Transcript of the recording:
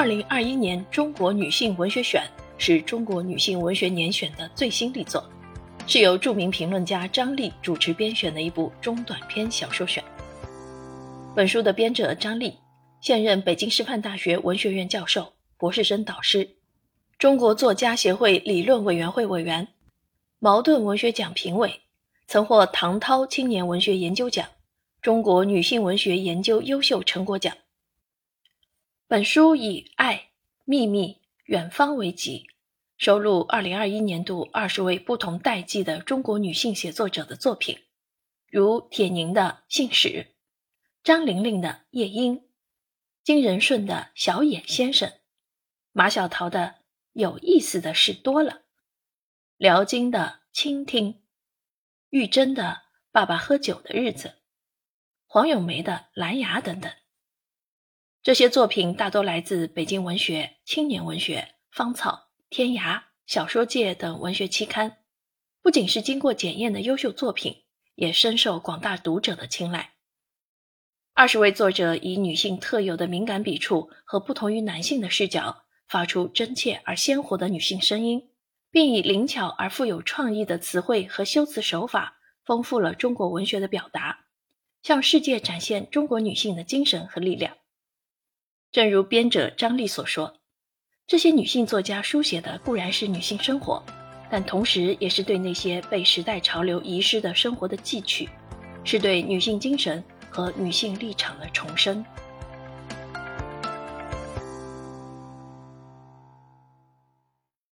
二零二一年中国女性文学选是中国女性文学年选的最新力作，是由著名评论家张丽主持编选的一部中短篇小说选。本书的编者张丽，现任北京师范大学文学院教授、博士生导师，中国作家协会理论委员会委员，茅盾文学奖评委，曾获唐涛青年文学研究奖、中国女性文学研究优秀成果奖。本书以爱、秘密、远方为集，收录二零二一年度二十位不同代际的中国女性写作者的作品，如铁凝的《信使》，张玲玲的《夜莺》，金仁顺的《小野先生》，马小桃的《有意思的事多了》，辽金的《倾听》，玉珍的《爸爸喝酒的日子》，黄咏梅的《蓝牙》等等。这些作品大多来自北京文学、青年文学、芳草、天涯、小说界等文学期刊，不仅是经过检验的优秀作品，也深受广大读者的青睐。二十位作者以女性特有的敏感笔触和不同于男性的视角，发出真切而鲜活的女性声音，并以灵巧而富有创意的词汇和修辞手法，丰富了中国文学的表达，向世界展现中国女性的精神和力量。正如编者张丽所说，这些女性作家书写的固然是女性生活，但同时也是对那些被时代潮流遗失的生活的记取，是对女性精神和女性立场的重生。